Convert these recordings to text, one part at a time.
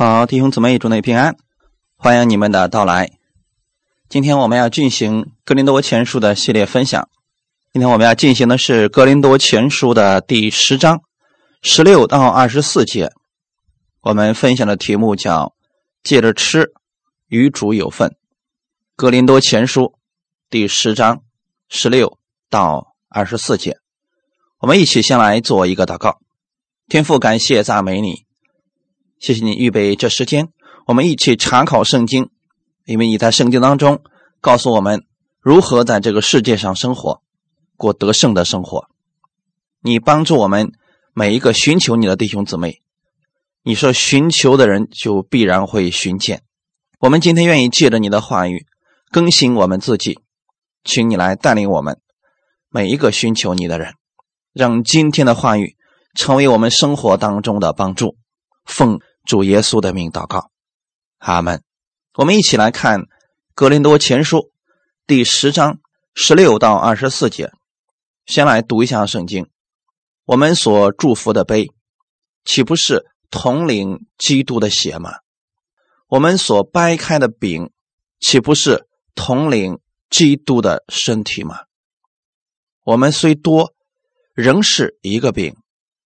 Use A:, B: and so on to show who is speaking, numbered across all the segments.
A: 好，弟兄姊妹，祝你平安，欢迎你们的到来。今天我们要进行《格林多前书》的系列分享。今天我们要进行的是《格林多前书》的第十章十六到二十四节。我们分享的题目叫“借着吃与主有份”。《格林多前书》第十章十六到二十四节，我们一起先来做一个祷告。天父，感谢赞美你。谢谢你预备这时间，我们一起查考圣经，因为你在圣经当中告诉我们如何在这个世界上生活，过得胜的生活。你帮助我们每一个寻求你的弟兄姊妹，你说寻求的人就必然会寻见。我们今天愿意借着你的话语更新我们自己，请你来带领我们每一个寻求你的人，让今天的话语成为我们生活当中的帮助。奉主耶稣的名祷告，阿门。我们一起来看《格林多前书》第十章十六到二十四节。先来读一下圣经。我们所祝福的杯，岂不是统领基督的血吗？我们所掰开的饼，岂不是统领基督的身体吗？我们虽多，仍是一个饼，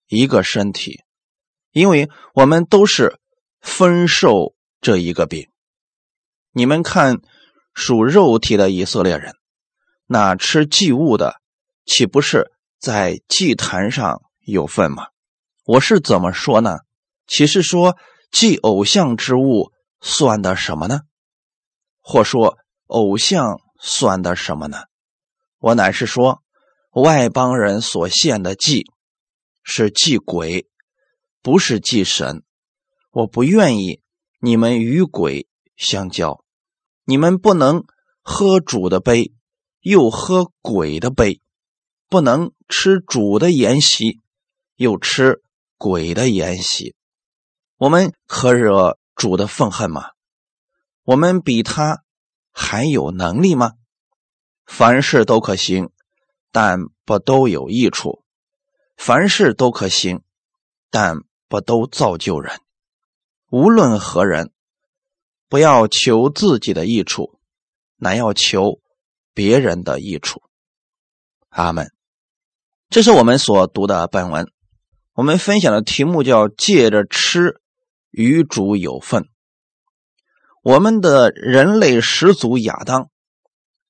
A: 一个身体。因为我们都是分受这一个饼。你们看，属肉体的以色列人，那吃祭物的，岂不是在祭坛上有份吗？我是怎么说呢？岂是说祭偶像之物算的什么呢？或说偶像算的什么呢？我乃是说，外邦人所献的祭是祭鬼。不是祭神，我不愿意你们与鬼相交。你们不能喝主的杯，又喝鬼的杯；不能吃主的筵席，又吃鬼的筵席。我们可惹主的愤恨吗？我们比他还有能力吗？凡事都可行，但不都有益处；凡事都可行，但。不都造就人，无论何人，不要求自己的益处，乃要求别人的益处。阿门。这是我们所读的本文。我们分享的题目叫“借着吃与主有份”。我们的人类始祖亚当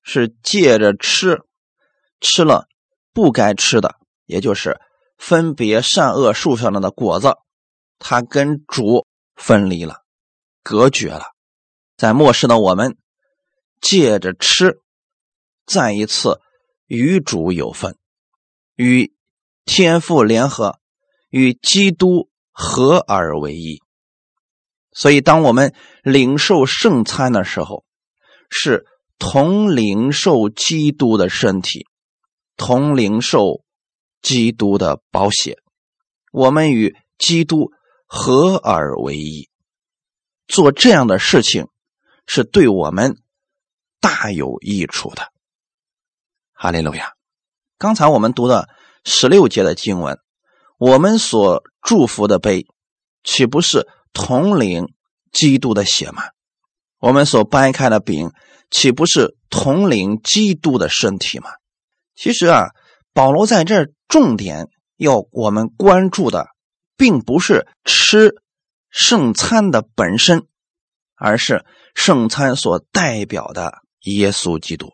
A: 是借着吃，吃了不该吃的，也就是分别善恶树上的果子。他跟主分离了，隔绝了，在末世的我们借着吃，再一次与主有份，与天父联合，与基督合而为一。所以，当我们领受圣餐的时候，是同领受基督的身体，同领受基督的宝血，我们与基督。合而为一，做这样的事情是对我们大有益处的。哈利路亚！刚才我们读的十六节的经文，我们所祝福的杯，岂不是统领基督的血吗？我们所掰开的饼，岂不是统领基督的身体吗？其实啊，保罗在这儿重点要我们关注的。并不是吃圣餐的本身，而是圣餐所代表的耶稣基督。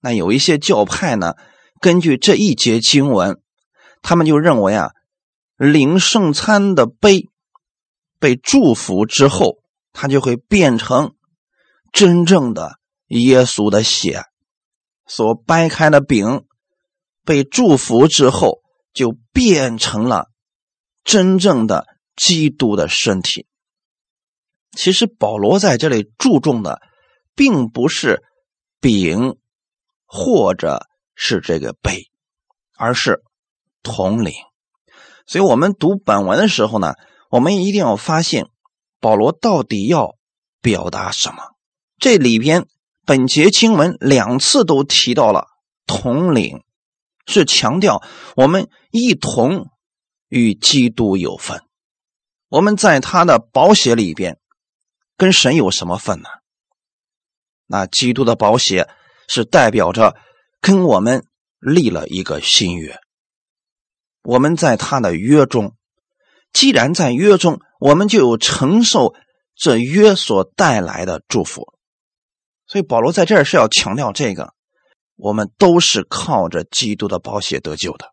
A: 那有一些教派呢，根据这一节经文，他们就认为啊，领圣餐的杯被祝福之后，它就会变成真正的耶稣的血；所掰开的饼被祝福之后，就变成了。真正的基督的身体，其实保罗在这里注重的，并不是饼或者是这个杯，而是统领。所以，我们读本文的时候呢，我们一定要发现保罗到底要表达什么。这里边本节经文两次都提到了统领，是强调我们一同。与基督有份，我们在他的宝血里边跟神有什么份呢？那基督的宝血是代表着跟我们立了一个新约。我们在他的约中，既然在约中，我们就有承受这约所带来的祝福。所以保罗在这儿是要强调这个：我们都是靠着基督的宝血得救的，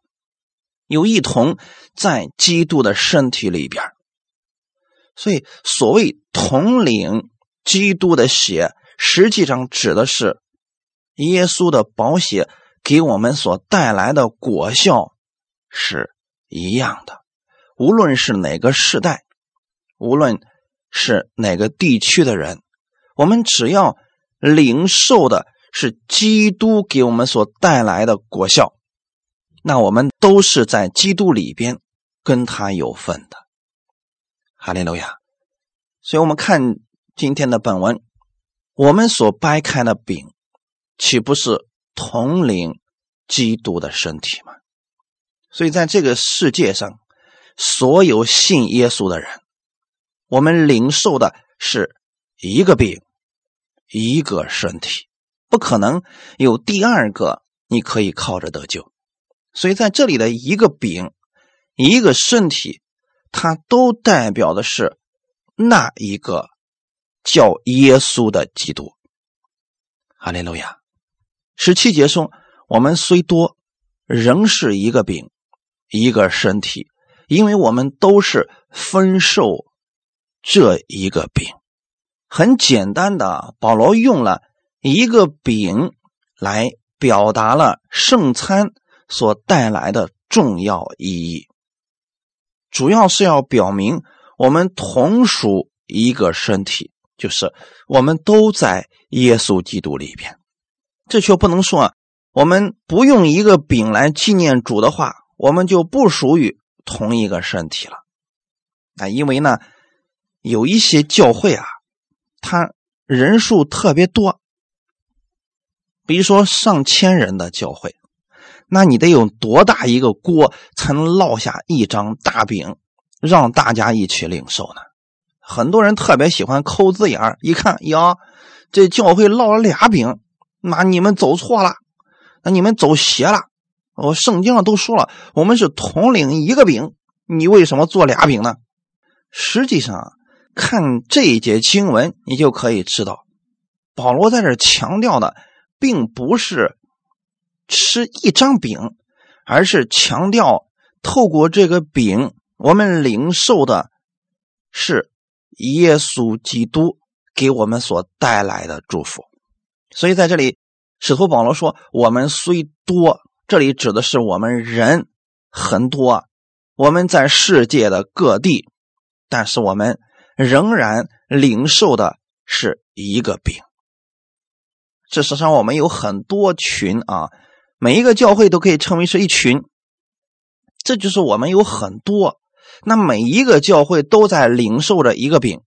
A: 有一同在基督的身体里边。所以所谓统领基督的血，实际上指的是耶稣的宝血给我们所带来的果效。是一样的，无论是哪个时代，无论是哪个地区的人，我们只要领受的是基督给我们所带来的果效，那我们都是在基督里边跟他有份的。哈利路亚！所以，我们看今天的本文，我们所掰开的饼，岂不是统领基督的身体吗？所以，在这个世界上，所有信耶稣的人，我们领受的是一个饼，一个身体，不可能有第二个你可以靠着得救。所以，在这里的一个饼，一个身体，它都代表的是那一个叫耶稣的基督。哈利路亚！十七节说：“我们虽多，仍是一个饼。”一个身体，因为我们都是分受这一个饼。很简单的，保罗用了一个饼来表达了圣餐所带来的重要意义，主要是要表明我们同属一个身体，就是我们都在耶稣基督里边。这却不能说啊，我们不用一个饼来纪念主的话。我们就不属于同一个身体了，啊，因为呢，有一些教会啊，它人数特别多，比如说上千人的教会，那你得有多大一个锅才能烙下一张大饼，让大家一起领受呢？很多人特别喜欢抠字眼儿，一看呀，这教会烙了俩饼，那你们走错了，那你们走邪了。我圣经上都说了，我们是统领一个饼，你为什么做俩饼呢？实际上，看这一节经文，你就可以知道，保罗在这强调的，并不是吃一张饼，而是强调透过这个饼，我们领受的是耶稣基督给我们所带来的祝福。所以在这里，使徒保罗说：“我们虽多。”这里指的是我们人很多，我们在世界的各地，但是我们仍然领受的是一个饼。事实上，我们有很多群啊，每一个教会都可以称为是一群。这就是我们有很多，那每一个教会都在领受着一个饼，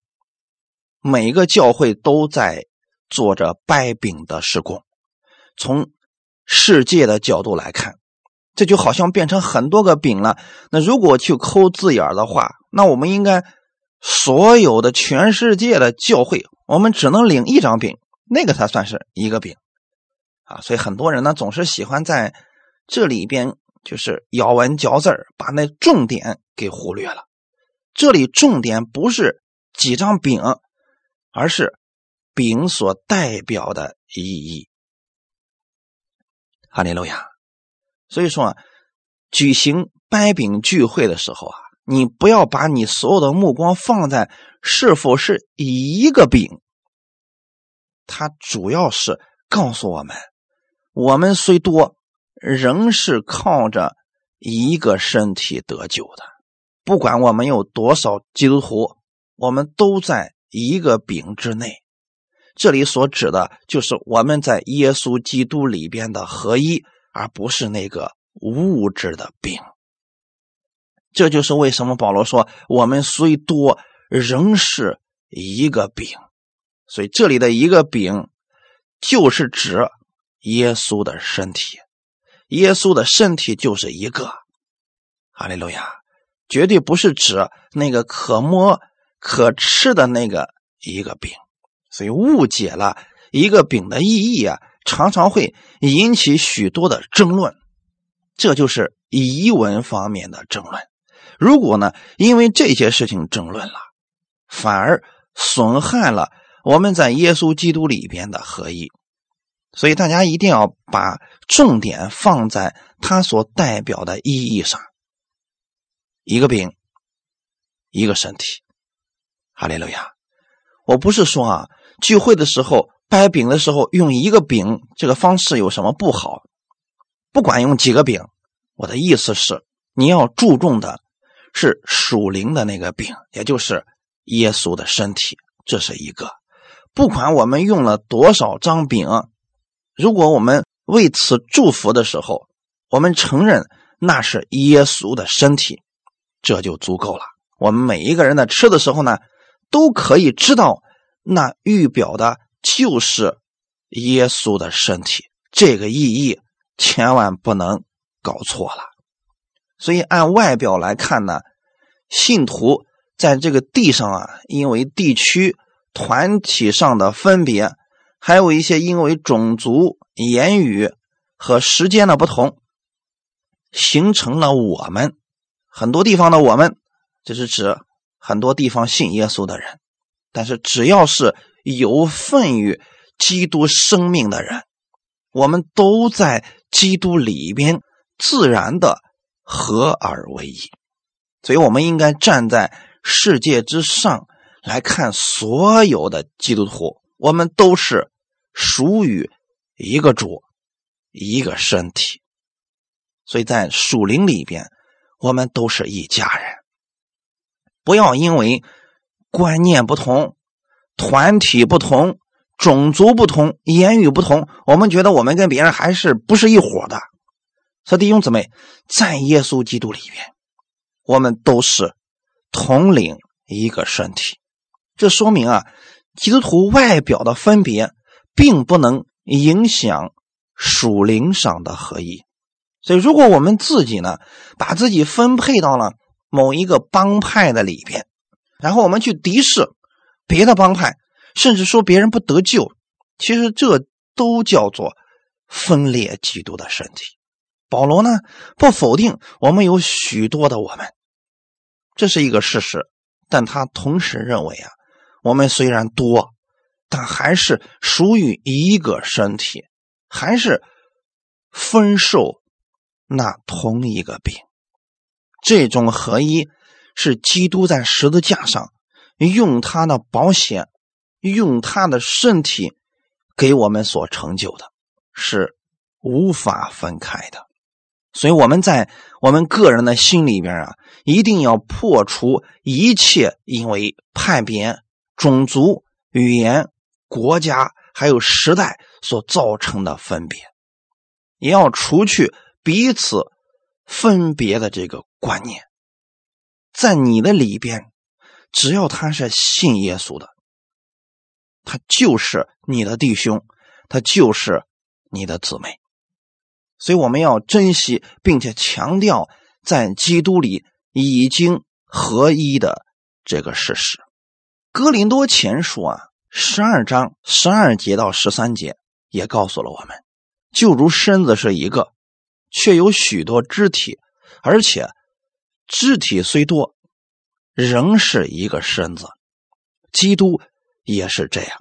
A: 每一个教会都在做着掰饼的施工，从。世界的角度来看，这就好像变成很多个饼了。那如果去抠字眼的话，那我们应该所有的全世界的教会，我们只能领一张饼，那个才算是一个饼啊。所以很多人呢，总是喜欢在这里边就是咬文嚼字把那重点给忽略了。这里重点不是几张饼，而是饼所代表的意义。哈利路亚！所以说啊，举行掰饼聚会的时候啊，你不要把你所有的目光放在是否是一个饼，它主要是告诉我们，我们虽多，仍是靠着一个身体得救的。不管我们有多少基督徒，我们都在一个饼之内。这里所指的就是我们在耶稣基督里边的合一，而不是那个物质的饼。这就是为什么保罗说我们虽多，仍是一个饼。所以这里的一个饼，就是指耶稣的身体。耶稣的身体就是一个。哈利路亚，绝对不是指那个可摸可吃的那个一个饼，所以误解了一个饼的意义啊，常常会引起许多的争论。这就是疑文方面的争论。如果呢，因为这些事情争论了，反而损害了我们在耶稣基督里边的合一。所以大家一定要把重点放在它所代表的意义上。一个饼，一个身体。哈利路亚！我不是说啊，聚会的时候掰饼的时候用一个饼这个方式有什么不好？不管用几个饼，我的意思是你要注重的是属灵的那个饼，也就是耶稣的身体。这是一个。不管我们用了多少张饼，如果我们为此祝福的时候，我们承认那是耶稣的身体，这就足够了。我们每一个人在吃的时候呢？都可以知道，那预表的就是耶稣的身体，这个意义千万不能搞错了。所以按外表来看呢，信徒在这个地上啊，因为地区、团体上的分别，还有一些因为种族、言语和时间的不同，形成了我们很多地方的我们，这是指。很多地方信耶稣的人，但是只要是有份于基督生命的人，我们都在基督里边自然的合而为一。所以，我们应该站在世界之上来看所有的基督徒，我们都是属于一个主、一个身体。所以在属灵里边，我们都是一家人。不要因为观念不同、团体不同、种族不同、言语不同，我们觉得我们跟别人还是不是一伙的。说弟兄姊妹，在耶稣基督里边，我们都是统领一个身体。这说明啊，基督徒外表的分别，并不能影响属灵上的合一。所以，如果我们自己呢，把自己分配到了。某一个帮派的里边，然后我们去敌视别的帮派，甚至说别人不得救，其实这都叫做分裂基督的身体。保罗呢不否定我们有许多的我们，这是一个事实，但他同时认为啊，我们虽然多，但还是属于一个身体，还是分受那同一个病。这种合一，是基督在十字架上用他的保险，用他的身体给我们所成就的，是无法分开的。所以我们在我们个人的心里边啊，一定要破除一切因为叛变、种族、语言、国家还有时代所造成的分别，也要除去彼此分别的这个。观念，在你的里边，只要他是信耶稣的，他就是你的弟兄，他就是你的姊妹。所以我们要珍惜，并且强调在基督里已经合一的这个事实。哥林多前书啊，十二章十二节到十三节也告诉了我们：就如身子是一个，却有许多肢体，而且。肢体虽多，仍是一个身子。基督也是这样。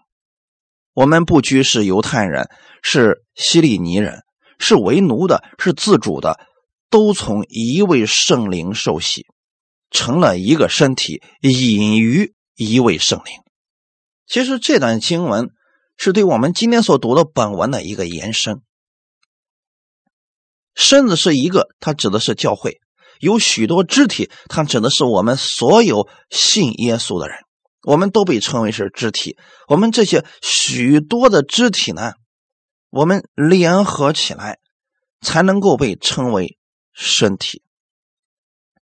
A: 我们不拘是犹太人，是希利尼人，是为奴的，是自主的，都从一位圣灵受洗，成了一个身体，隐于一位圣灵。其实这段经文是对我们今天所读的本文的一个延伸。身子是一个，它指的是教会。有许多肢体，它指的是我们所有信耶稣的人，我们都被称为是肢体。我们这些许多的肢体呢，我们联合起来，才能够被称为身体。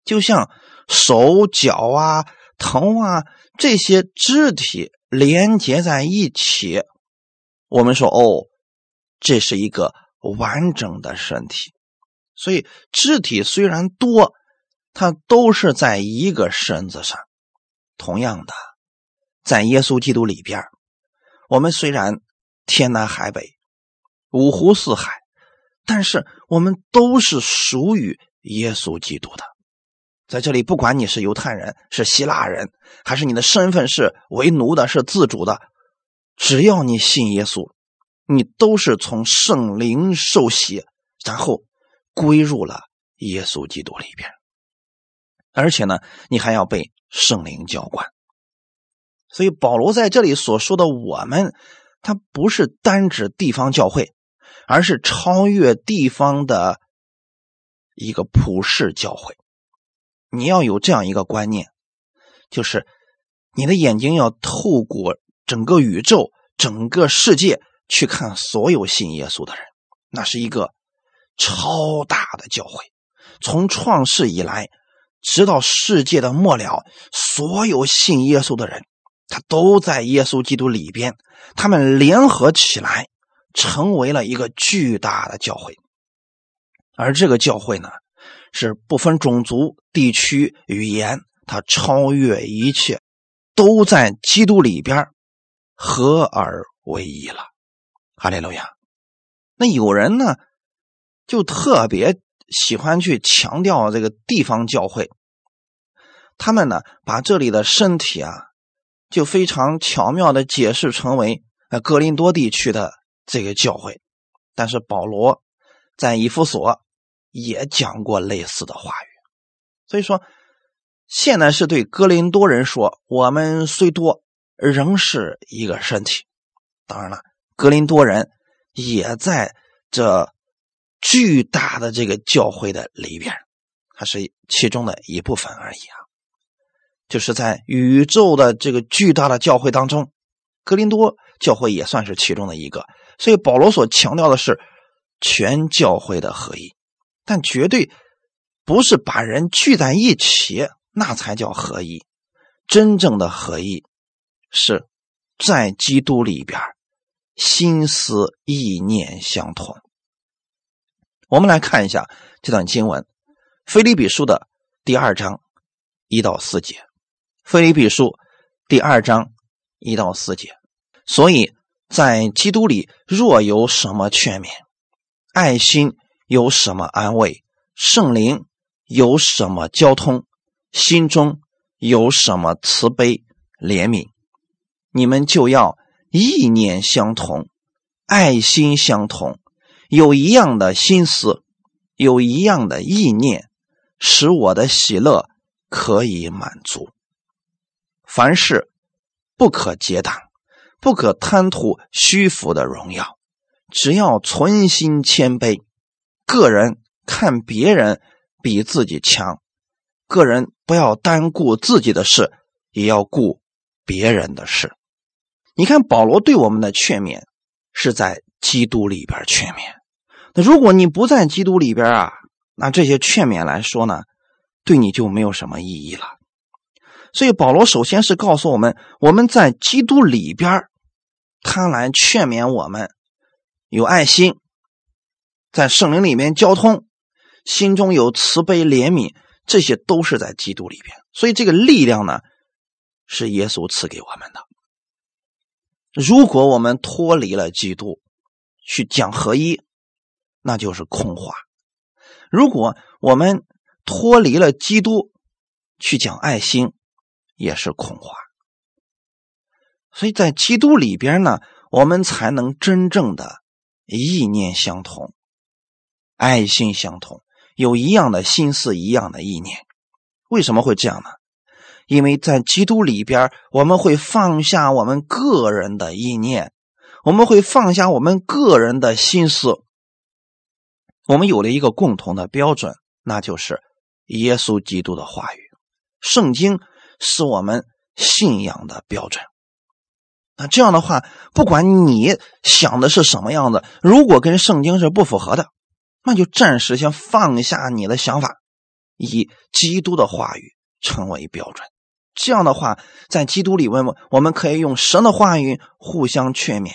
A: 就像手脚啊、头啊这些肢体连接在一起，我们说哦，这是一个完整的身体。所以肢体虽然多，它都是在一个身子上。同样的，在耶稣基督里边，我们虽然天南海北、五湖四海，但是我们都是属于耶稣基督的。在这里，不管你是犹太人、是希腊人，还是你的身份是为奴的、是自主的，只要你信耶稣，你都是从圣灵受洗，然后归入了耶稣基督里边。而且呢，你还要被圣灵浇灌。所以保罗在这里所说的“我们”，他不是单指地方教会，而是超越地方的一个普世教会。你要有这样一个观念，就是你的眼睛要透过整个宇宙、整个世界去看所有信耶稣的人，那是一个超大的教会。从创世以来，直到世界的末了，所有信耶稣的人，他都在耶稣基督里边，他们联合起来，成为了一个巨大的教会。而这个教会呢？是不分种族、地区、语言，它超越一切，都在基督里边合而为一了。哈利路亚。那有人呢，就特别喜欢去强调这个地方教会，他们呢把这里的身体啊，就非常巧妙的解释成为呃格林多地区的这个教会，但是保罗在以弗所。也讲过类似的话语，所以说，现在是对哥林多人说：“我们虽多，仍是一个身体。”当然了，哥林多人也在这巨大的这个教会的里边，它是其中的一部分而已啊。就是在宇宙的这个巨大的教会当中，哥林多教会也算是其中的一个。所以保罗所强调的是全教会的合一。但绝对不是把人聚在一起，那才叫合一。真正的合一，是在基督里边，心思意念相同。我们来看一下这段经文，《腓利比书》的第二章一到四节，《腓利比书》第二章一到四节。所以在基督里，若有什么劝勉、爱心。有什么安慰？圣灵有什么交通？心中有什么慈悲怜悯？你们就要意念相同，爱心相同，有一样的心思，有一样的意念，使我的喜乐可以满足。凡事不可结党，不可贪图虚浮的荣耀，只要存心谦卑。个人看别人比自己强，个人不要单顾自己的事，也要顾别人的事。你看保罗对我们的劝勉是在基督里边劝勉。那如果你不在基督里边啊，那这些劝勉来说呢，对你就没有什么意义了。所以保罗首先是告诉我们，我们在基督里边，他来劝勉我们有爱心。在圣灵里面交通，心中有慈悲怜悯，这些都是在基督里边。所以这个力量呢，是耶稣赐给我们的。如果我们脱离了基督，去讲合一，那就是空话；如果我们脱离了基督，去讲爱心，也是空话。所以在基督里边呢，我们才能真正的意念相同。爱心相同，有一样的心思，一样的意念，为什么会这样呢？因为在基督里边，我们会放下我们个人的意念，我们会放下我们个人的心思，我们有了一个共同的标准，那就是耶稣基督的话语。圣经是我们信仰的标准。那这样的话，不管你想的是什么样子，如果跟圣经是不符合的，那就暂时先放下你的想法，以基督的话语成为标准。这样的话，在基督里，我们我们可以用神的话语互相劝勉、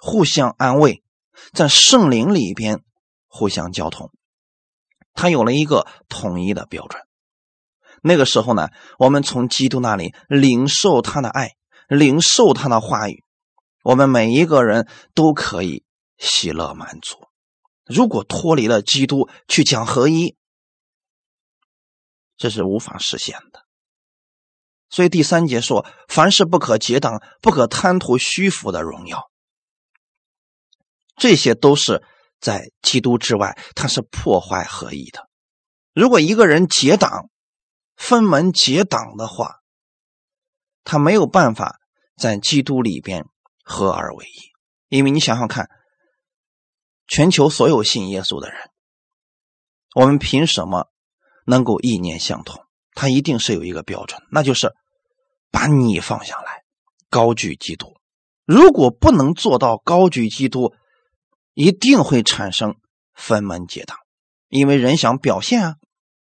A: 互相安慰，在圣灵里边互相交通。他有了一个统一的标准。那个时候呢，我们从基督那里领受他的爱，领受他的话语，我们每一个人都可以喜乐满足。如果脱离了基督去讲合一，这是无法实现的。所以第三节说：“凡事不可结党，不可贪图虚浮的荣耀。”这些都是在基督之外，它是破坏合一的。如果一个人结党、分门结党的话，他没有办法在基督里边合而为一。因为你想想看，全球所有信耶稣的人，我们凭什么能够意念相同？他一定是有一个标准，那就是把你放下来，高举基督。如果不能做到高举基督，一定会产生分门结党，因为人想表现啊，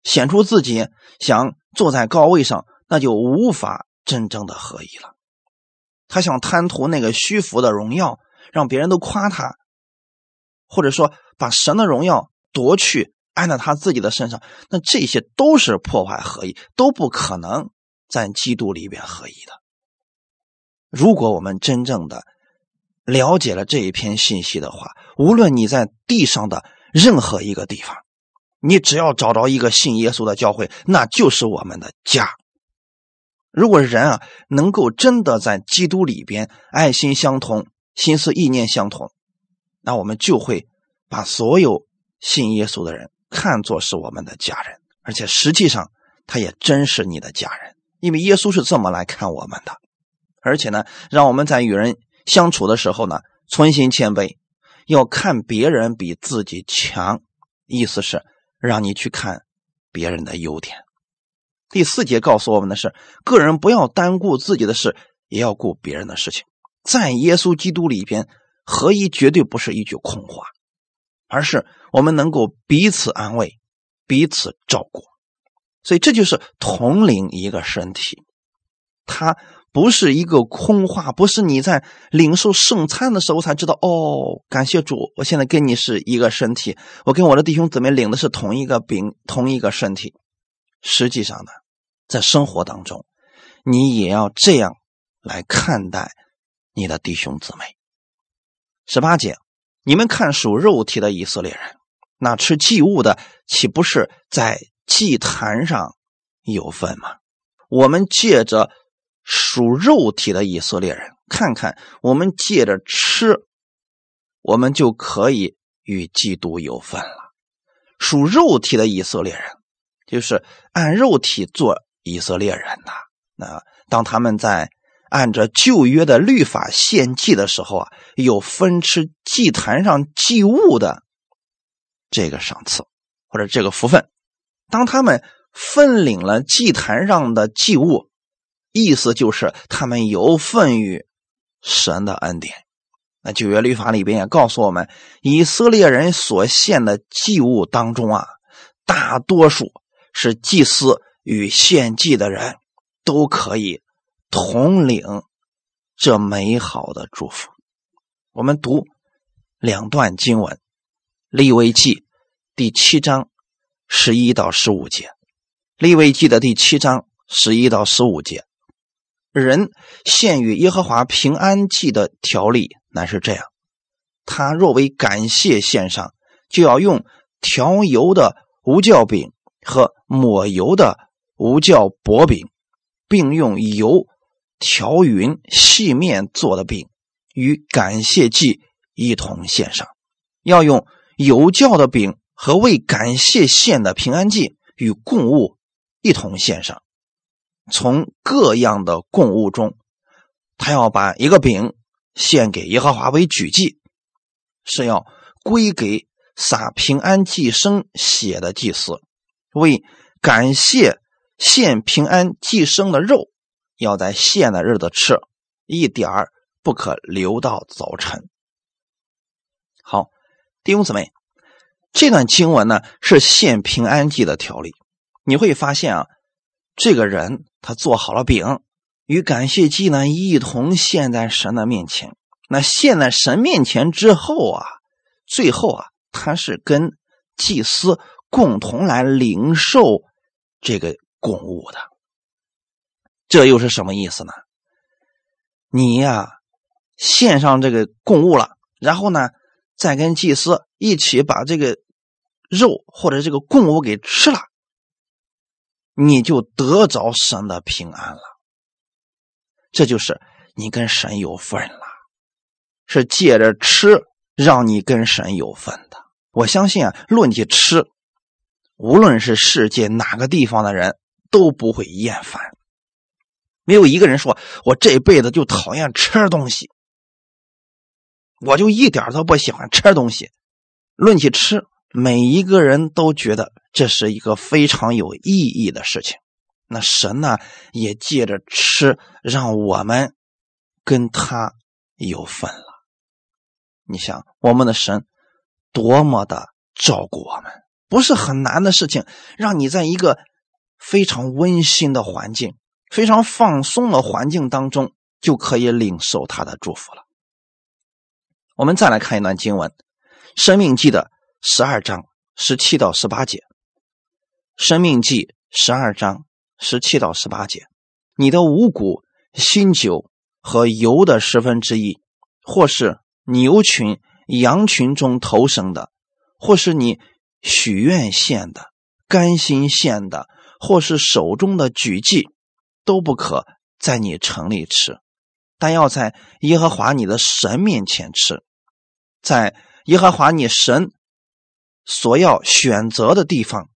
A: 显出自己，想坐在高位上，那就无法真正的合一了。他想贪图那个虚浮的荣耀，让别人都夸他，或者说把神的荣耀夺去。安在他自己的身上，那这些都是破坏合一，都不可能在基督里边合一的。如果我们真正的了解了这一篇信息的话，无论你在地上的任何一个地方，你只要找着一个信耶稣的教会，那就是我们的家。如果人啊能够真的在基督里边爱心相通、心思意念相同，那我们就会把所有信耶稣的人。看作是我们的家人，而且实际上他也真是你的家人，因为耶稣是这么来看我们的。而且呢，让我们在与人相处的时候呢，存心谦卑，要看别人比自己强，意思是让你去看别人的优点。第四节告诉我们的是，个人不要单顾自己的事，也要顾别人的事情。在耶稣基督里边，合一绝对不是一句空话。而是我们能够彼此安慰、彼此照顾，所以这就是统领一个身体。它不是一个空话，不是你在领受圣餐的时候才知道。哦，感谢主，我现在跟你是一个身体，我跟我的弟兄姊妹领的是同一个饼、同一个身体。实际上呢，在生活当中，你也要这样来看待你的弟兄姊妹。十八节。你们看属肉体的以色列人，那吃祭物的岂不是在祭坛上有份吗？我们借着属肉体的以色列人，看看我们借着吃，我们就可以与基督有份了。属肉体的以色列人，就是按肉体做以色列人呐。那当他们在。按着旧约的律法献祭的时候啊，有分吃祭坛上祭物的这个赏赐或者这个福分。当他们分领了祭坛上的祭物，意思就是他们有份于神的恩典。那旧约律法里边也告诉我们，以色列人所献的祭物当中啊，大多数是祭司与献祭的人都可以。统领这美好的祝福。我们读两段经文，《利未记》第七章十一到十五节，《利未记》的第七章十一到十五节，人献与耶和华平安祭的条例乃是这样：他若为感谢献上，就要用调油的无酵饼和抹油的无酵薄饼，并用油。调匀细面做的饼，与感谢祭一同献上；要用有酵的饼和为感谢献的平安祭与供物一同献上。从各样的供物中，他要把一个饼献给耶和华为举祭，是要归给撒平安祭生血的祭司；为感谢献平安祭生的肉。要在献的日子吃，一点儿不可留到早晨。好，弟兄姊妹，这段经文呢是献平安祭的条例。你会发现啊，这个人他做好了饼，与感谢祭呢一同献在神的面前。那献在神面前之后啊，最后啊，他是跟祭司共同来领受这个供物的。这又是什么意思呢？你呀献上这个供物了，然后呢再跟祭司一起把这个肉或者这个供物给吃了，你就得着神的平安了。这就是你跟神有份了，是借着吃让你跟神有份的。我相信啊，论起吃，无论是世界哪个地方的人都不会厌烦。没有一个人说我这辈子就讨厌吃东西，我就一点都不喜欢吃东西。论起吃，每一个人都觉得这是一个非常有意义的事情。那神呢，也借着吃，让我们跟他有份了。你想，我们的神多么的照顾我们，不是很难的事情，让你在一个非常温馨的环境、非常放松的环境当中，就可以领受他的祝福了。我们再来看一段经文，《生命记》的十二章十七到十八节，《生命记》十二章。十七到十八节，你的五谷、新酒和油的十分之一，或是牛群、羊群中头生的，或是你许愿献的、甘心献的，或是手中的举祭，都不可在你城里吃，但要在耶和华你的神面前吃，在耶和华你神所要选择的地方，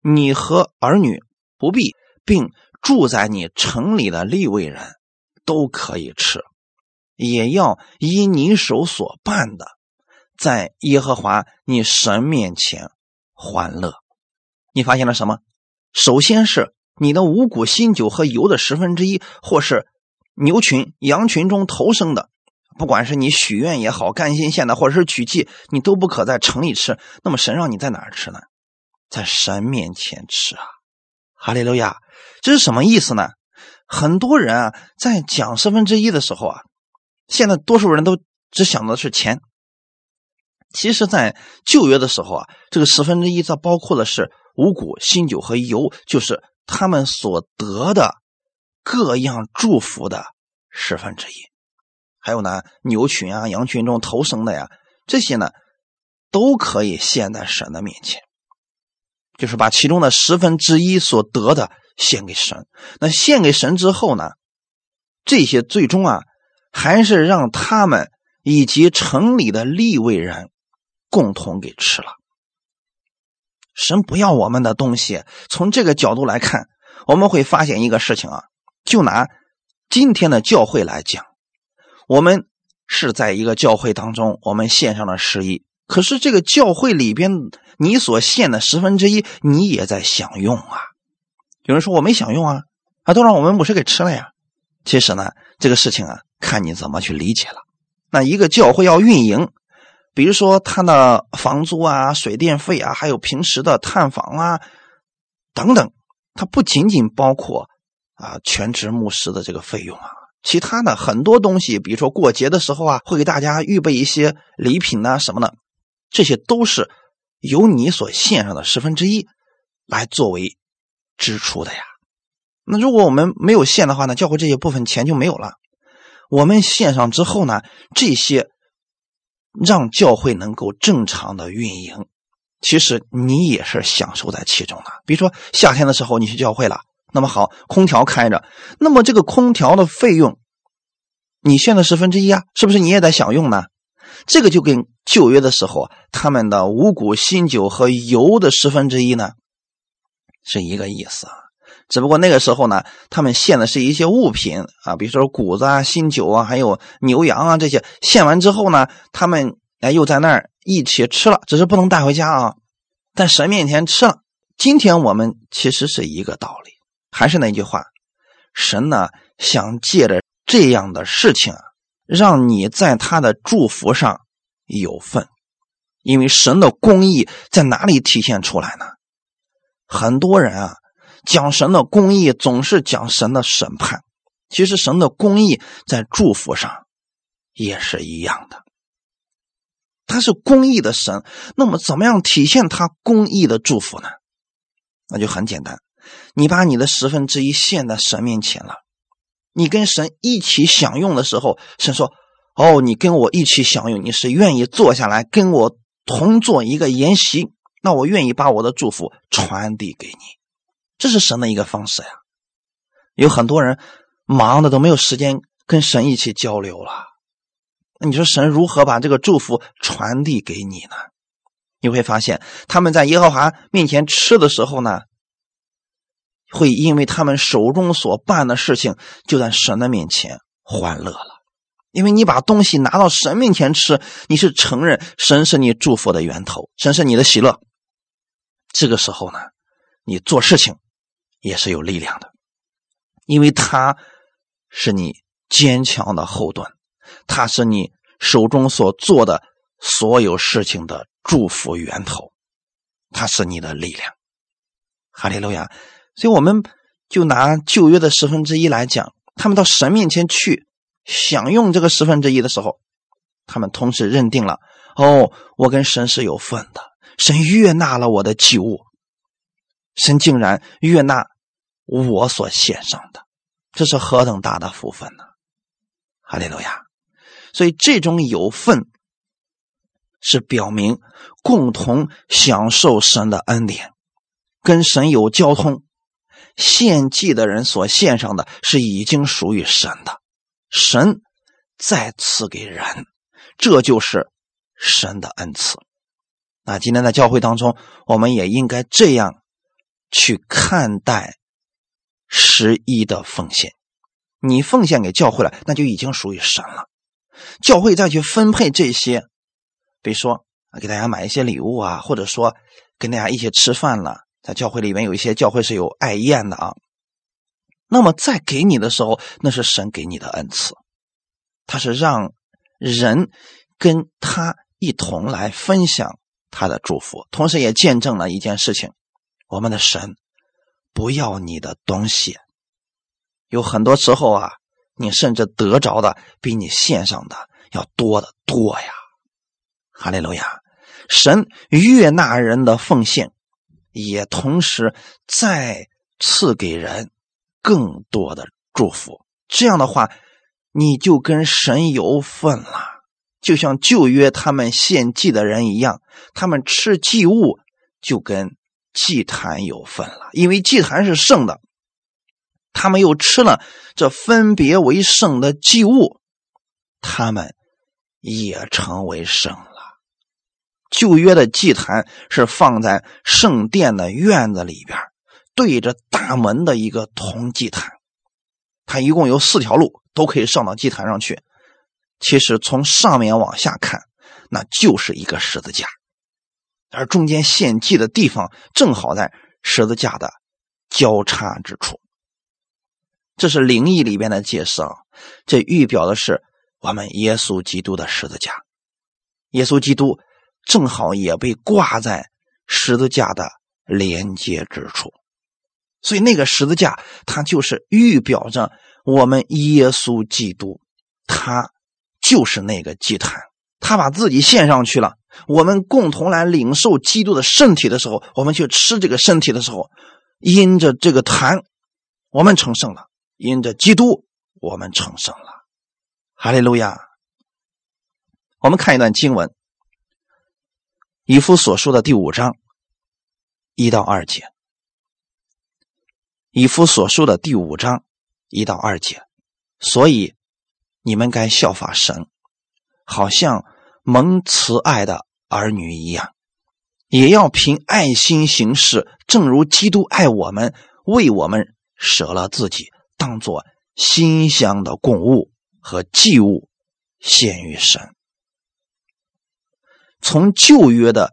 A: 你和儿女不必。并住在你城里的立位人都可以吃，也要依你手所办的，在耶和华你神面前欢乐。你发现了什么？首先是你的五谷新酒和油的十分之一，或是牛群、羊群中头生的，不管是你许愿也好，甘心献的，或者是取祭，你都不可在城里吃。那么神让你在哪儿吃呢？在神面前吃啊！哈利路亚，这是什么意思呢？很多人啊，在讲十分之一的时候啊，现在多数人都只想的是钱。其实，在旧约的时候啊，这个十分之一，它包括的是五谷、新酒和油，就是他们所得的各样祝福的十分之一。还有呢，牛群啊、羊群中头生的呀，这些呢，都可以献在神的面前。就是把其中的十分之一所得的献给神，那献给神之后呢，这些最终啊，还是让他们以及城里的立位人共同给吃了。神不要我们的东西，从这个角度来看，我们会发现一个事情啊，就拿今天的教会来讲，我们是在一个教会当中，我们献上了十一。可是这个教会里边，你所献的十分之一，你也在享用啊。有人说我没享用啊，啊，都让我们牧师给吃了呀。其实呢，这个事情啊，看你怎么去理解了。那一个教会要运营，比如说他的房租啊、水电费啊，还有平时的探访啊等等，它不仅仅包括啊全职牧师的这个费用啊。其他的很多东西，比如说过节的时候啊，会给大家预备一些礼品啊什么的。这些都是由你所献上的十分之一来作为支出的呀。那如果我们没有献的话呢，教会这些部分钱就没有了。我们献上之后呢，这些让教会能够正常的运营，其实你也是享受在其中的。比如说夏天的时候你去教会了，那么好，空调开着，那么这个空调的费用，你献的十分之一啊，是不是你也在享用呢？这个就跟旧约的时候他们的五谷、新酒和油的十分之一呢，是一个意思啊。只不过那个时候呢，他们献的是一些物品啊，比如说谷子啊、新酒啊，还有牛羊啊这些。献完之后呢，他们哎又在那儿一起吃了，只是不能带回家啊，在神面前吃了。今天我们其实是一个道理，还是那句话，神呢想借着这样的事情啊。让你在他的祝福上有份，因为神的公义在哪里体现出来呢？很多人啊，讲神的公义总是讲神的审判，其实神的公义在祝福上也是一样的。他是公义的神，那么怎么样体现他公义的祝福呢？那就很简单，你把你的十分之一献在神面前了，你跟神一起享用的时候，神说：“哦，你跟我一起享用，你是愿意坐下来跟我同坐一个筵席，那我愿意把我的祝福传递给你。”这是神的一个方式呀。有很多人忙的都没有时间跟神一起交流了，那你说神如何把这个祝福传递给你呢？你会发现他们在耶和华面前吃的时候呢？会因为他们手中所办的事情，就在神的面前欢乐了。因为你把东西拿到神面前吃，你是承认神是你祝福的源头，神是你的喜乐。这个时候呢，你做事情也是有力量的，因为他是你坚强的后盾，他是你手中所做的所有事情的祝福源头，他是你的力量。哈利路亚。所以，我们就拿旧约的十分之一来讲，他们到神面前去享用这个十分之一的时候，他们同时认定了：哦，我跟神是有份的，神悦纳了我的祭物，神竟然悦纳我所献上的，这是何等大的福分呢！哈利路亚！所以，这种有份是表明共同享受神的恩典，跟神有交通。献祭的人所献上的是已经属于神的，神再赐给人，这就是神的恩赐。那今天在教会当中，我们也应该这样去看待十一的奉献。你奉献给教会了，那就已经属于神了。教会再去分配这些，比如说给大家买一些礼物啊，或者说跟大家一起吃饭了。在教会里面有一些教会是有爱宴的啊，那么在给你的时候，那是神给你的恩赐，他是让人跟他一同来分享他的祝福，同时也见证了一件事情：我们的神不要你的东西。有很多时候啊，你甚至得着的比你献上的要多得多呀！哈利路亚，神悦纳人的奉献。也同时再赐给人更多的祝福，这样的话，你就跟神有份了。就像旧约他们献祭的人一样，他们吃祭物就跟祭坛有份了，因为祭坛是圣的，他们又吃了这分别为圣的祭物，他们也成为圣了。旧约的祭坛是放在圣殿的院子里边，对着大门的一个铜祭坛，它一共有四条路，都可以上到祭坛上去。其实从上面往下看，那就是一个十字架，而中间献祭的地方正好在十字架的交叉之处。这是灵异里边的解释啊，这预表的是我们耶稣基督的十字架，耶稣基督。正好也被挂在十字架的连接之处，所以那个十字架它就是预表着我们耶稣基督，他就是那个祭坛，他把自己献上去了。我们共同来领受基督的身体的时候，我们去吃这个身体的时候，因着这个坛，我们成圣了；因着基督，我们成圣了。哈利路亚！我们看一段经文。以夫所说的第五章一到二节，以夫所说的第五章一到二节，所以你们该效法神，好像蒙慈爱的儿女一样，也要凭爱心行事，正如基督爱我们，为我们舍了自己，当做馨香的供物和祭物献于神。从旧约的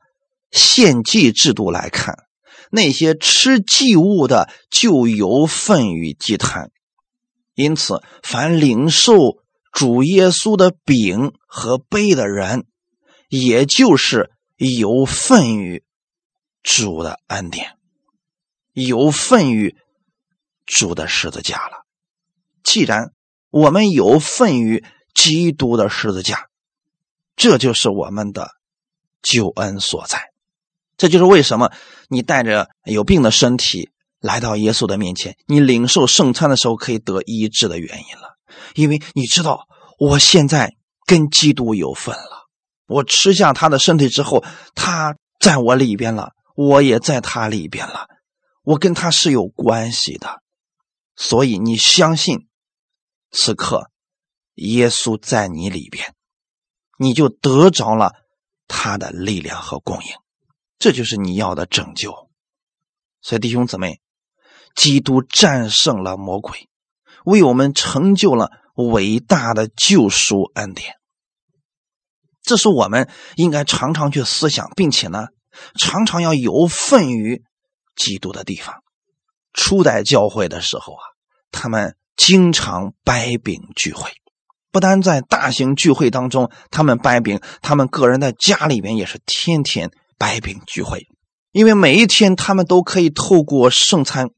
A: 献祭制度来看，那些吃祭物的就有份于祭坛，因此，凡领受主耶稣的饼和杯的人，也就是有份于主的恩典，有份于主的十字架了。既然我们有份于基督的十字架，这就是我们的。救恩所在，这就是为什么你带着有病的身体来到耶稣的面前，你领受圣餐的时候可以得医治的原因了，因为你知道我现在跟基督有份了，我吃下他的身体之后，他在我里边了，我也在他里边了，我跟他是有关系的，所以你相信，此刻耶稣在你里边，你就得着了他的力量和供应，这就是你要的拯救。所以弟兄姊妹。基督战胜了魔鬼，为我们成就了伟大的救赎恩典。这是我们应该常常去思想，并且呢，常常要有份于基督的地方。初代教会的时候啊，他们经常掰饼聚会，不单在大型聚会当中他们掰饼，他们个人的家里面也是天天掰饼聚会，因为每一天他们都可以透过圣餐。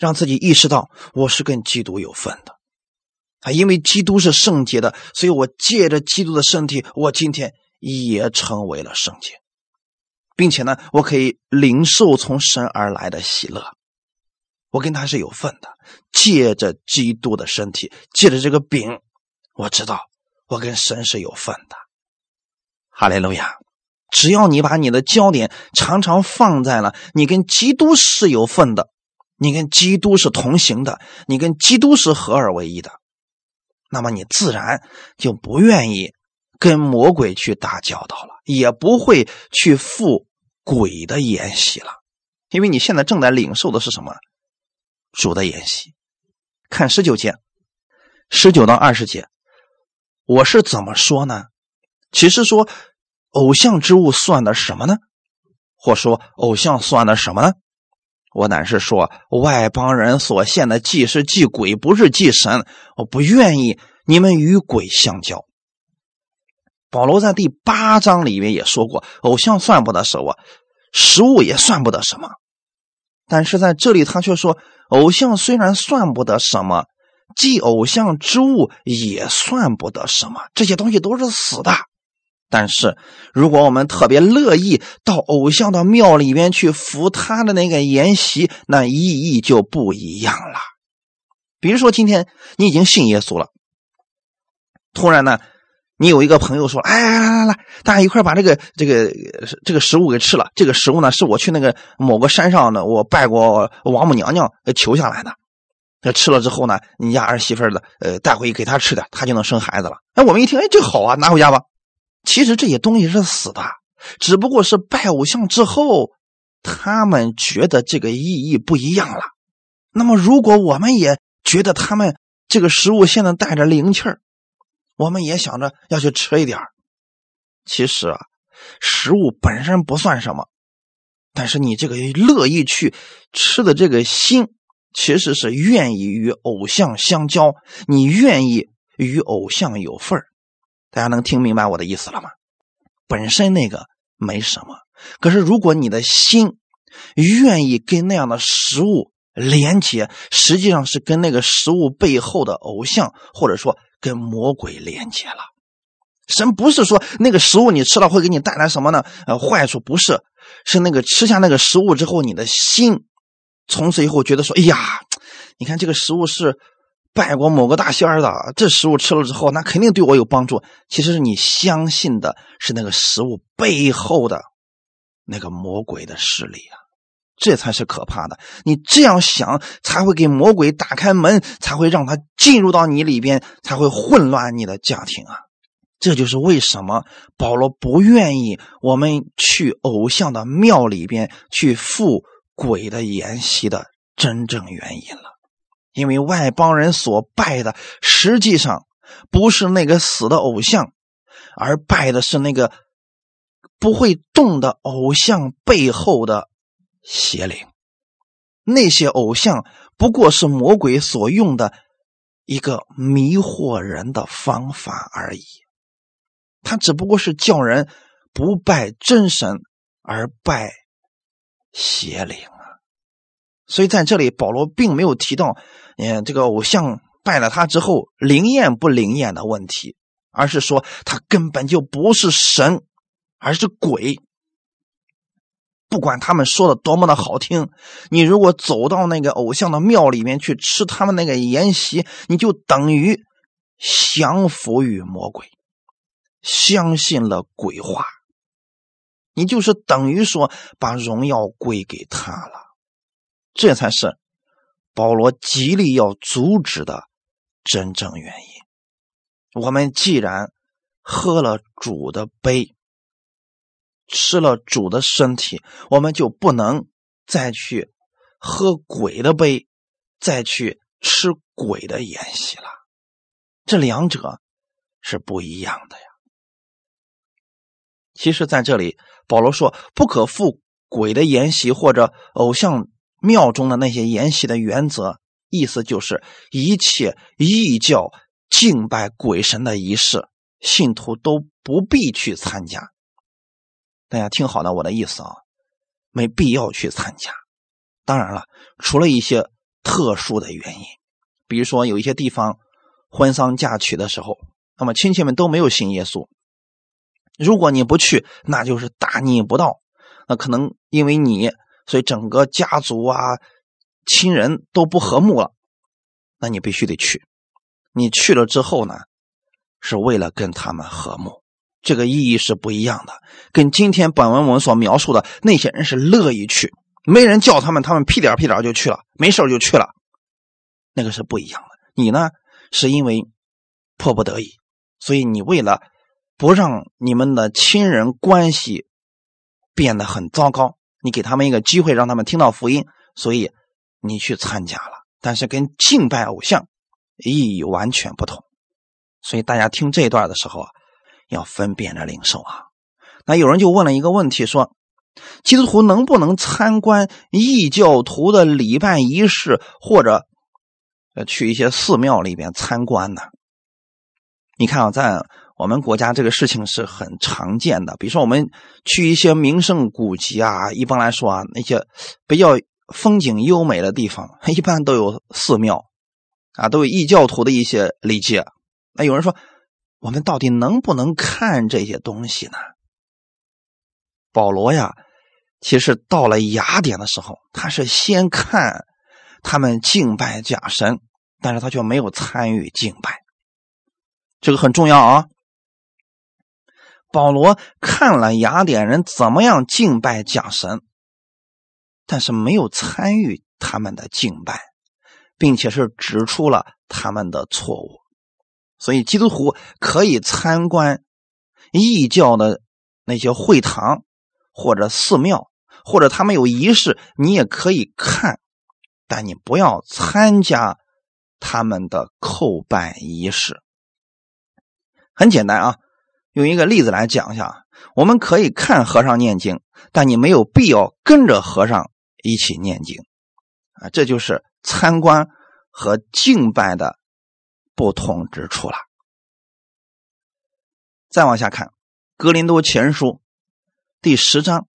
A: 让自己意识到我是跟基督有份的，啊，因为基督是圣洁的，所以我借着基督的身体，我今天也成为了圣洁，并且呢，我可以领受从神而来的喜乐，我跟他是有份的。借着基督的身体，借着这个饼，我知道我跟神是有份的。哈利路亚！只要你把你的焦点常常放在了你跟基督是有份的。你跟基督是同行的，你跟基督是合二为一的，那么你自然就不愿意跟魔鬼去打交道了，也不会去赴鬼的筵席了，因为你现在正在领受的是什么？主的筵席。看十九节，十九到二十节，我是怎么说呢？其实说偶像之物算的什么呢？或说偶像算的什么呢？我乃是说，外邦人所献的祭是祭鬼，不是祭神。我不愿意你们与鬼相交。保罗在第八章里面也说过，偶像算不得什么，食物也算不得什么。但是在这里他却说，偶像虽然算不得什么，祭偶像之物也算不得什么，这些东西都是死的。但是，如果我们特别乐意到偶像的庙里边去服他的那个筵席，那意义就不一样了。比如说，今天你已经信耶稣了，突然呢，你有一个朋友说：“哎，来来来，大家一块把这个这个这个食物给吃了。这个食物呢，是我去那个某个山上呢，我拜过王母娘娘求下来的。这吃了之后呢，你家儿媳妇的呃带回去给他吃的，他就能生孩子了。哎，我们一听，哎，这好啊，拿回家吧。”其实这些东西是死的，只不过是拜偶像之后，他们觉得这个意义不一样了。那么，如果我们也觉得他们这个食物现在带着灵气儿，我们也想着要去吃一点其实啊，食物本身不算什么，但是你这个乐意去吃的这个心，其实是愿意与偶像相交，你愿意与偶像有份儿。大家能听明白我的意思了吗？本身那个没什么，可是如果你的心愿意跟那样的食物连接，实际上是跟那个食物背后的偶像，或者说跟魔鬼连接了。神不是说那个食物你吃了会给你带来什么呢？呃，坏处不是，是那个吃下那个食物之后，你的心从此以后觉得说，哎呀，你看这个食物是。拜过某个大仙的，这食物吃了之后，那肯定对我有帮助。其实是你相信的是那个食物背后的那个魔鬼的势力啊，这才是可怕的。你这样想，才会给魔鬼打开门，才会让他进入到你里边，才会混乱你的家庭啊。这就是为什么保罗不愿意我们去偶像的庙里边去赴鬼的筵席的真正原因了。因为外邦人所拜的，实际上不是那个死的偶像，而拜的是那个不会动的偶像背后的邪灵。那些偶像不过是魔鬼所用的一个迷惑人的方法而已。他只不过是叫人不拜真神，而拜邪灵。所以在这里，保罗并没有提到，嗯，这个偶像拜了他之后灵验不灵验的问题，而是说他根本就不是神，而是鬼。不管他们说的多么的好听，你如果走到那个偶像的庙里面去吃他们那个筵席，你就等于降服于魔鬼，相信了鬼话，你就是等于说把荣耀归给他了。这才是保罗极力要阻止的真正原因。我们既然喝了主的杯。吃了主的身体，我们就不能再去喝鬼的杯，再去吃鬼的筵席了。这两者是不一样的呀。其实，在这里，保罗说不可负鬼的筵席或者偶像庙中的那些筵席的原则，意思就是一切异教敬拜鬼神的仪式，信徒都不必去参加。大家听好了，我的意思啊，没必要去参加。当然了，除了一些特殊的原因，比如说有一些地方婚丧嫁娶的时候，那么亲戚们都没有信耶稣，如果你不去，那就是大逆不道。那可能因为你，所以整个家族啊、亲人都不和睦了，那你必须得去。你去了之后呢，是为了跟他们和睦。这个意义是不一样的，跟今天本文我们所描述的那些人是乐意去，没人叫他们，他们屁颠屁颠就去了，没事就去了，那个是不一样的。你呢，是因为迫不得已，所以你为了不让你们的亲人关系变得很糟糕，你给他们一个机会，让他们听到福音，所以你去参加了。但是跟敬拜偶像意义完全不同，所以大家听这一段的时候啊。要分辨着领受啊！那有人就问了一个问题，说：基督徒能不能参观异教徒的礼拜仪式，或者呃去一些寺庙里边参观呢？你看啊，在我们国家这个事情是很常见的。比如说，我们去一些名胜古迹啊，一般来说啊，那些比较风景优美的地方，一般都有寺庙啊，都有异教徒的一些礼节。那有人说。我们到底能不能看这些东西呢？保罗呀，其实到了雅典的时候，他是先看他们敬拜假神，但是他却没有参与敬拜，这个很重要啊。保罗看了雅典人怎么样敬拜假神，但是没有参与他们的敬拜，并且是指出了他们的错误。所以，基督徒可以参观异教的那些会堂或者寺庙，或者他们有仪式，你也可以看，但你不要参加他们的叩拜仪式。很简单啊，用一个例子来讲一下：我们可以看和尚念经，但你没有必要跟着和尚一起念经啊。这就是参观和敬拜的。不同之处了。再往下看，《格林多前书》第十章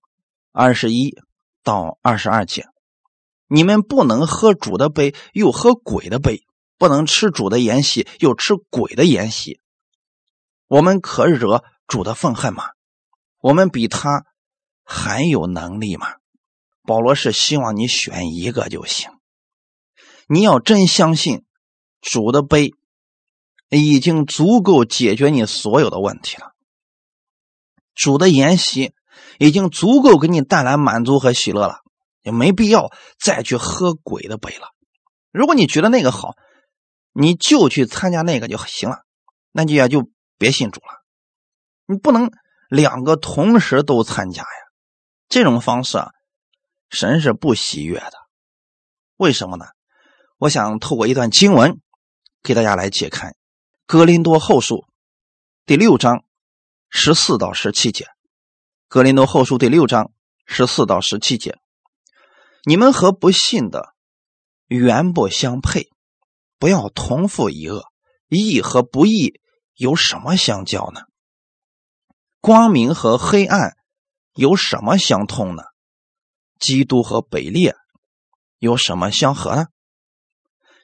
A: 二十一到二十二节：你们不能喝主的杯，又喝鬼的杯；不能吃主的筵席，又吃鬼的筵席。我们可惹主的愤恨吗？我们比他还有能力吗？保罗是希望你选一个就行。你要真相信主的杯。已经足够解决你所有的问题了。主的筵席已经足够给你带来满足和喜乐了，也没必要再去喝鬼的杯了。如果你觉得那个好，你就去参加那个就行了，那你也就别信主了。你不能两个同时都参加呀，这种方式啊，神是不喜悦的。为什么呢？我想透过一段经文给大家来解开。格林多后书第六章十四到十七节，格林多后书第六章十四到十七节，你们和不信的原不相配，不要同父一恶。义和不义有什么相交呢？光明和黑暗有什么相通呢？基督和北列有什么相合呢？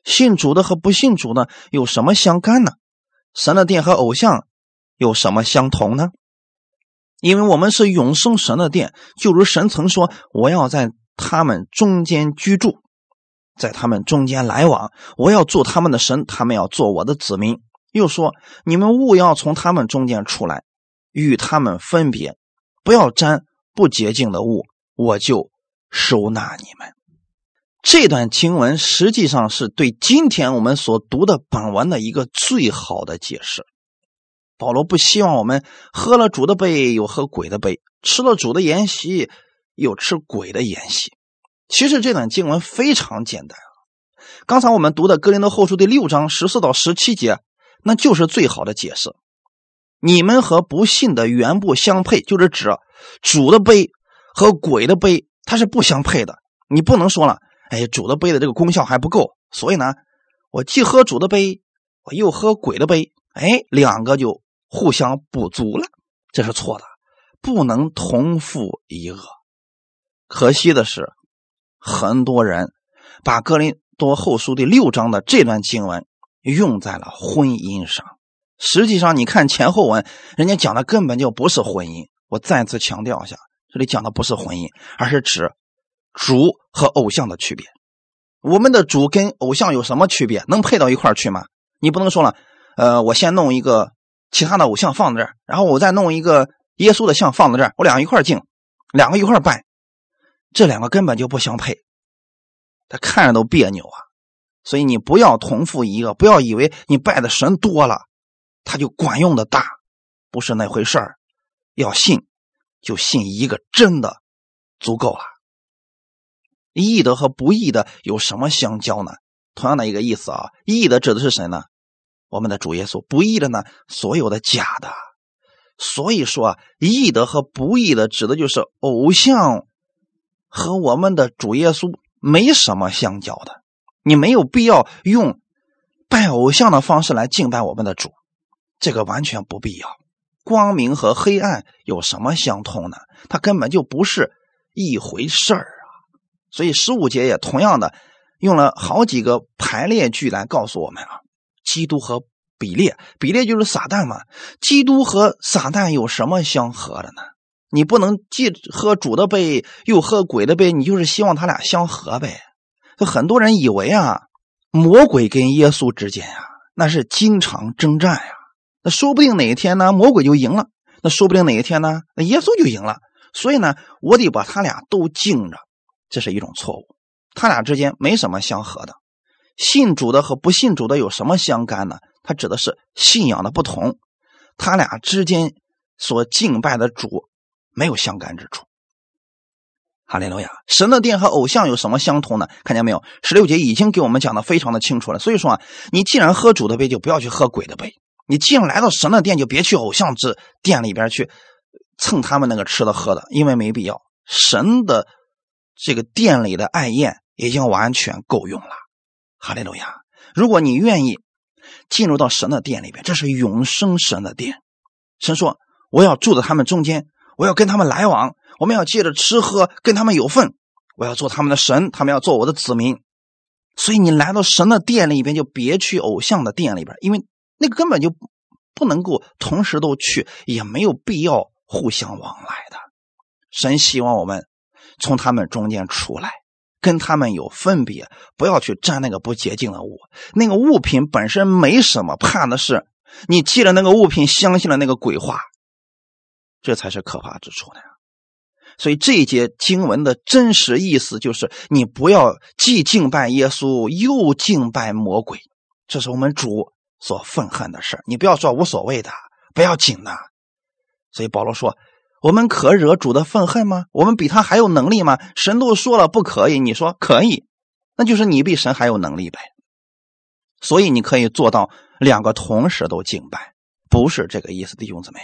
A: 信主的和不信主的有什么相干呢？神的殿和偶像有什么相同呢？因为我们是永生神的殿，就如神曾说：“我要在他们中间居住，在他们中间来往，我要做他们的神，他们要做我的子民。”又说：“你们勿要从他们中间出来，与他们分别，不要沾不洁净的物，我就收纳你们。”这段经文实际上是对今天我们所读的本文的一个最好的解释。保罗不希望我们喝了主的杯又喝鬼的杯，吃了主的筵席又吃鬼的筵席。其实这段经文非常简单刚才我们读的《格林德后书》第六章十四到十七节，那就是最好的解释。你们和不信的原不相配，就是指主的杯和鬼的杯，它是不相配的。你不能说了。哎，主的杯的这个功效还不够，所以呢，我既喝主的杯，我又喝鬼的杯，哎，两个就互相补足了，这是错的，不能同负一恶。可惜的是，很多人把哥林多后书第六章的这段经文用在了婚姻上，实际上你看前后文，人家讲的根本就不是婚姻。我再次强调一下，这里讲的不是婚姻，而是指。主和偶像的区别，我们的主跟偶像有什么区别？能配到一块去吗？你不能说了，呃，我先弄一个其他的偶像放在这儿，然后我再弄一个耶稣的像放在这儿，我两个一块敬，两个一块拜，这两个根本就不相配，他看着都别扭啊。所以你不要同父一个，不要以为你拜的神多了，他就管用的大，不是那回事儿。要信，就信一个真的，足够了。义的和不义的有什么相交呢？同样的一个意思啊，义的指的是谁呢？我们的主耶稣。不义的呢，所有的假的。所以说，义的和不义的指的就是偶像和我们的主耶稣没什么相交的。你没有必要用拜偶像的方式来敬拜我们的主，这个完全不必要。光明和黑暗有什么相通呢？它根本就不是一回事儿啊。所以十五节也同样的用了好几个排列句来告诉我们啊，基督和比列，比列就是撒旦嘛。基督和撒旦有什么相合的呢？你不能既喝主的杯又喝鬼的杯，你就是希望他俩相合呗。就很多人以为啊，魔鬼跟耶稣之间呀，那是经常征战呀。那说不定哪一天呢，魔鬼就赢了；那说不定哪一天呢，那耶稣就赢了。所以呢，我得把他俩都敬着。这是一种错误，他俩之间没什么相合的。信主的和不信主的有什么相干呢？他指的是信仰的不同，他俩之间所敬拜的主没有相干之处。哈利路亚！神的殿和偶像有什么相同呢？看见没有？十六节已经给我们讲的非常的清楚了。所以说啊，你既然喝主的杯，就不要去喝鬼的杯；你既然来到神的殿，就别去偶像之殿里边去蹭他们那个吃的喝的，因为没必要。神的。这个店里的爱宴已经完全够用了，哈利路亚！如果你愿意进入到神的殿里边，这是永生神的殿。神说：“我要住在他们中间，我要跟他们来往，我们要借着吃喝跟他们有份，我要做他们的神，他们要做我的子民。”所以你来到神的殿里边，就别去偶像的殿里边，因为那个根本就不能够同时都去，也没有必要互相往来的。神希望我们。从他们中间出来，跟他们有分别，不要去沾那个不洁净的物。那个物品本身没什么，怕的是你借了那个物品，相信了那个鬼话，这才是可怕之处呢。所以这一节经文的真实意思就是：你不要既敬拜耶稣，又敬拜魔鬼。这是我们主所愤恨的事你不要说无所谓的，不要紧的。所以保罗说。我们可惹主的愤恨吗？我们比他还有能力吗？神都说了不可以，你说可以，那就是你比神还有能力呗。所以你可以做到两个同时都敬拜，不是这个意思，弟兄姊妹。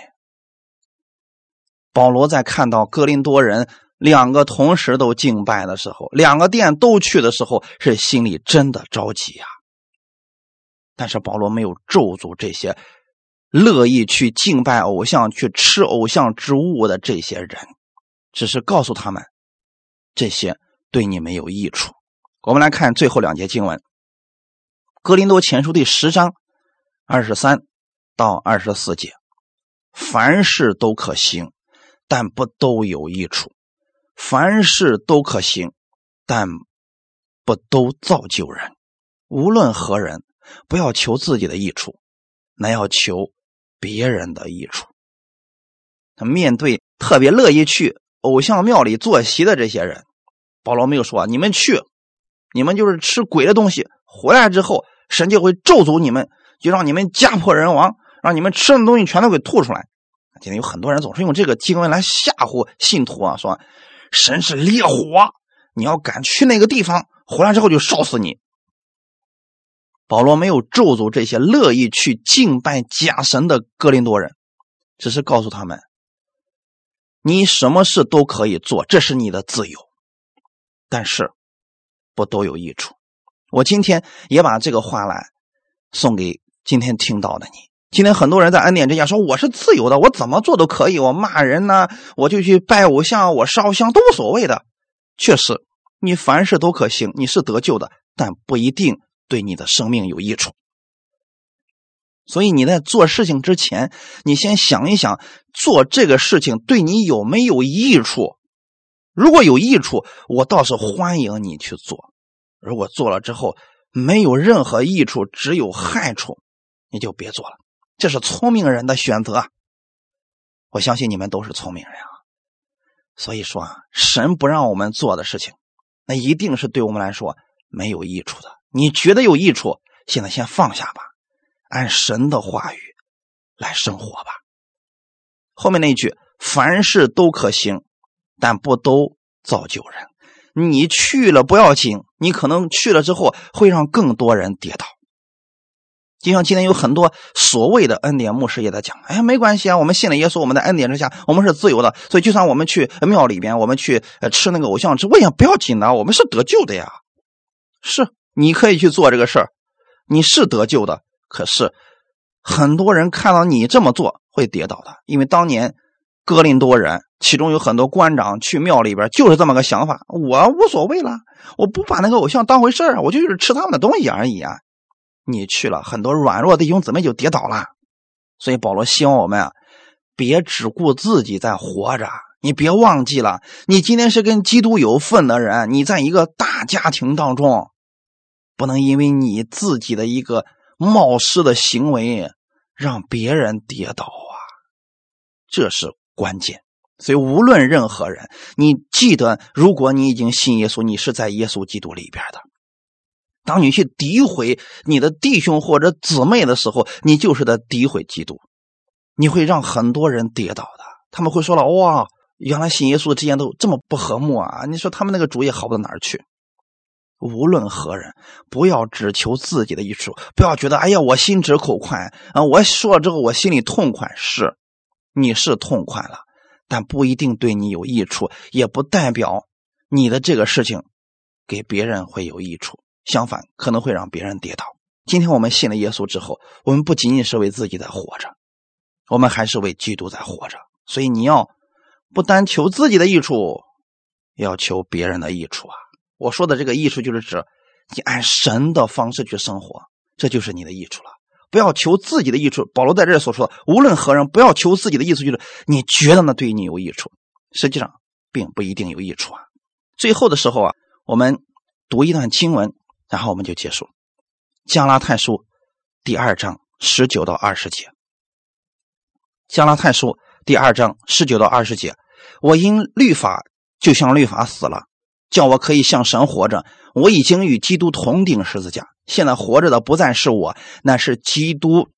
A: 保罗在看到哥林多人两个同时都敬拜的时候，两个店都去的时候，是心里真的着急呀。但是保罗没有咒诅这些。乐意去敬拜偶像、去吃偶像之物的这些人，只是告诉他们，这些对你没有益处。我们来看最后两节经文，《格林多前书》第十章二十三到二十四节：凡事都可行，但不都有益处；凡事都可行，但不都造就人。无论何人，不要求自己的益处，乃要求别人的益处。他面对特别乐意去偶像庙里坐席的这些人，保罗没有说：“你们去，你们就是吃鬼的东西，回来之后神就会咒诅你们，就让你们家破人亡，让你们吃的东西全都给吐出来。”今天有很多人总是用这个经文来吓唬信徒啊，说神是烈火，你要敢去那个地方，回来之后就烧死你。保罗没有咒诅这些乐意去敬拜假神的哥林多人，只是告诉他们：你什么事都可以做，这是你的自由，但是不都有益处。我今天也把这个话来送给今天听到的你。今天很多人在恩典之下说我是自由的，我怎么做都可以，我骂人呢，我就去拜偶像，我烧香都无所谓的。确实，你凡事都可行，你是得救的，但不一定。对你的生命有益处，所以你在做事情之前，你先想一想，做这个事情对你有没有益处？如果有益处，我倒是欢迎你去做；如果做了之后没有任何益处，只有害处，你就别做了。这是聪明人的选择。我相信你们都是聪明人啊，所以说啊，神不让我们做的事情，那一定是对我们来说没有益处的。你觉得有益处，现在先放下吧，按神的话语来生活吧。后面那一句“凡事都可行，但不都造就人”，你去了不要紧，你可能去了之后会让更多人跌倒。就像今天有很多所谓的恩典牧师也在讲：“哎，没关系啊，我们信了耶稣，我们在恩典之下，我们是自由的，所以就算我们去庙里边，我们去吃那个偶像吃，我也不要紧的？我们是得救的呀。”是。你可以去做这个事儿，你是得救的。可是很多人看到你这么做会跌倒的，因为当年哥林多人其中有很多官长去庙里边就是这么个想法：我无所谓了，我不把那个偶像当回事儿，我就是吃他们的东西而已啊。你去了，很多软弱的弟兄姊妹就跌倒了。所以保罗希望我们啊，别只顾自己在活着，你别忘记了，你今天是跟基督有份的人，你在一个大家庭当中。不能因为你自己的一个冒失的行为让别人跌倒啊，这是关键。所以无论任何人，你记得，如果你已经信耶稣，你是在耶稣基督里边的。当你去诋毁你的弟兄或者姊妹的时候，你就是在诋毁基督，你会让很多人跌倒的。他们会说了：“哇，原来信耶稣之间都这么不和睦啊！”你说他们那个主意好不到哪儿去。无论何人，不要只求自己的益处，不要觉得哎呀，我心直口快啊！我说了之后，我心里痛快。是，你是痛快了，但不一定对你有益处，也不代表你的这个事情给别人会有益处。相反，可能会让别人跌倒。今天我们信了耶稣之后，我们不仅仅是为自己在活着，我们还是为基督在活着。所以，你要不单求自己的益处，要求别人的益处啊！我说的这个益处，就是指你按神的方式去生活，这就是你的益处了。不要求自己的益处。保罗在这所说的，无论何人，不要求自己的益处，就是你觉得那对你有益处，实际上并不一定有益处啊。最后的时候啊，我们读一段经文，然后我们就结束。加拉太书第二章十九到二十节。加拉太书第二章十九到二十节，我因律法就像律法死了。叫我可以向神活着，我已经与基督同顶十字架。现在活着的不再是我，乃是基督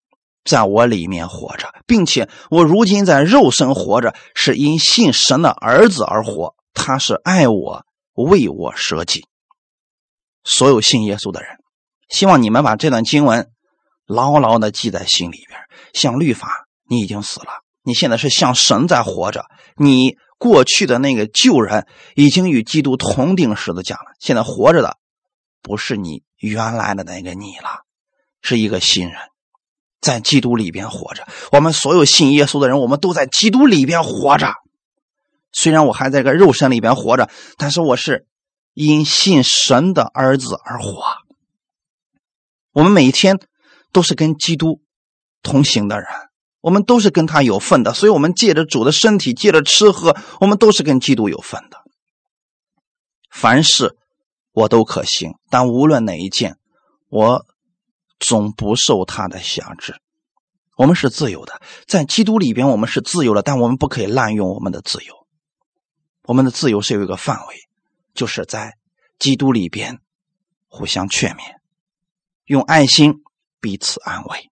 A: 在我里面活着，并且我如今在肉身活着，是因信神的儿子而活。他是爱我，为我舍己。所有信耶稣的人，希望你们把这段经文牢牢的记在心里边。像律法，你已经死了，你现在是像神在活着，你。过去的那个旧人已经与基督同定十字架了，现在活着的不是你原来的那个你了，是一个新人，在基督里边活着。我们所有信耶稣的人，我们都在基督里边活着。虽然我还在个肉身里边活着，但是我是因信神的儿子而活。我们每一天都是跟基督同行的人，我们都是跟他有份的，所以，我们借着主的身体，借着吃喝，我们都是跟基督有份的。凡事我都可行，但无论哪一件，我总不受他的辖制。我们是自由的，在基督里边，我们是自由的，但我们不可以滥用我们的自由。我们的自由是有一个范围，就是在基督里边互相劝勉，用爱心彼此安慰。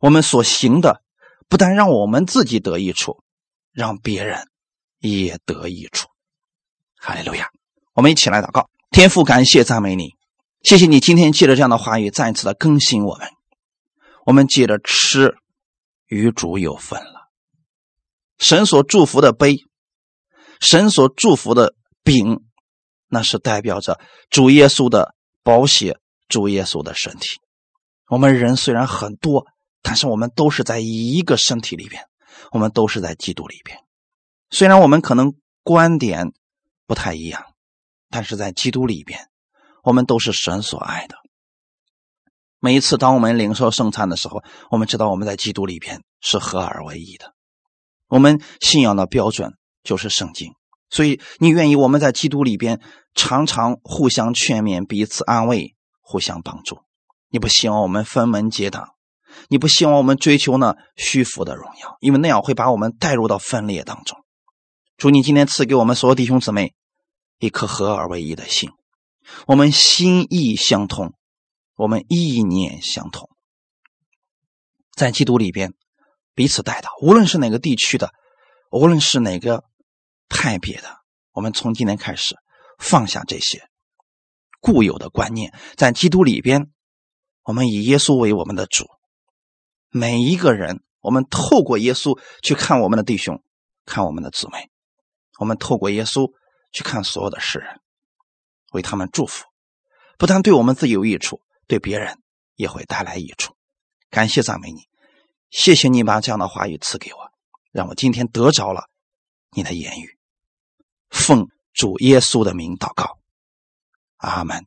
A: 我们所行的。不但让我们自己得益处，让别人也得益处。哈利路亚！我们一起来祷告，天父，感谢赞美你，谢谢你今天借着这样的话语再一次的更新我们。我们借着吃与主有份了。神所祝福的杯，神所祝福的饼，那是代表着主耶稣的宝血，主耶稣的身体。我们人虽然很多。但是我们都是在一个身体里边，我们都是在基督里边。虽然我们可能观点不太一样，但是在基督里边，我们都是神所爱的。每一次当我们领受圣餐的时候，我们知道我们在基督里边是合而为一的。我们信仰的标准就是圣经，所以你愿意我们在基督里边常常互相劝勉、彼此安慰、互相帮助。你不希望我们分门结党。你不希望我们追求那虚浮的荣耀，因为那样会把我们带入到分裂当中。主，你今天赐给我们所有弟兄姊妹一颗合而为一的心，我们心意相通，我们意念相同，在基督里边彼此带到。无论是哪个地区的，无论是哪个派别的，我们从今天开始放下这些固有的观念，在基督里边，我们以耶稣为我们的主。每一个人，我们透过耶稣去看我们的弟兄，看我们的姊妹，我们透过耶稣去看所有的世人，为他们祝福，不但对我们自己有益处，对别人也会带来益处。感谢赞美你，谢谢你把这样的话语赐给我，让我今天得着了你的言语。奉主耶稣的名祷告，阿门。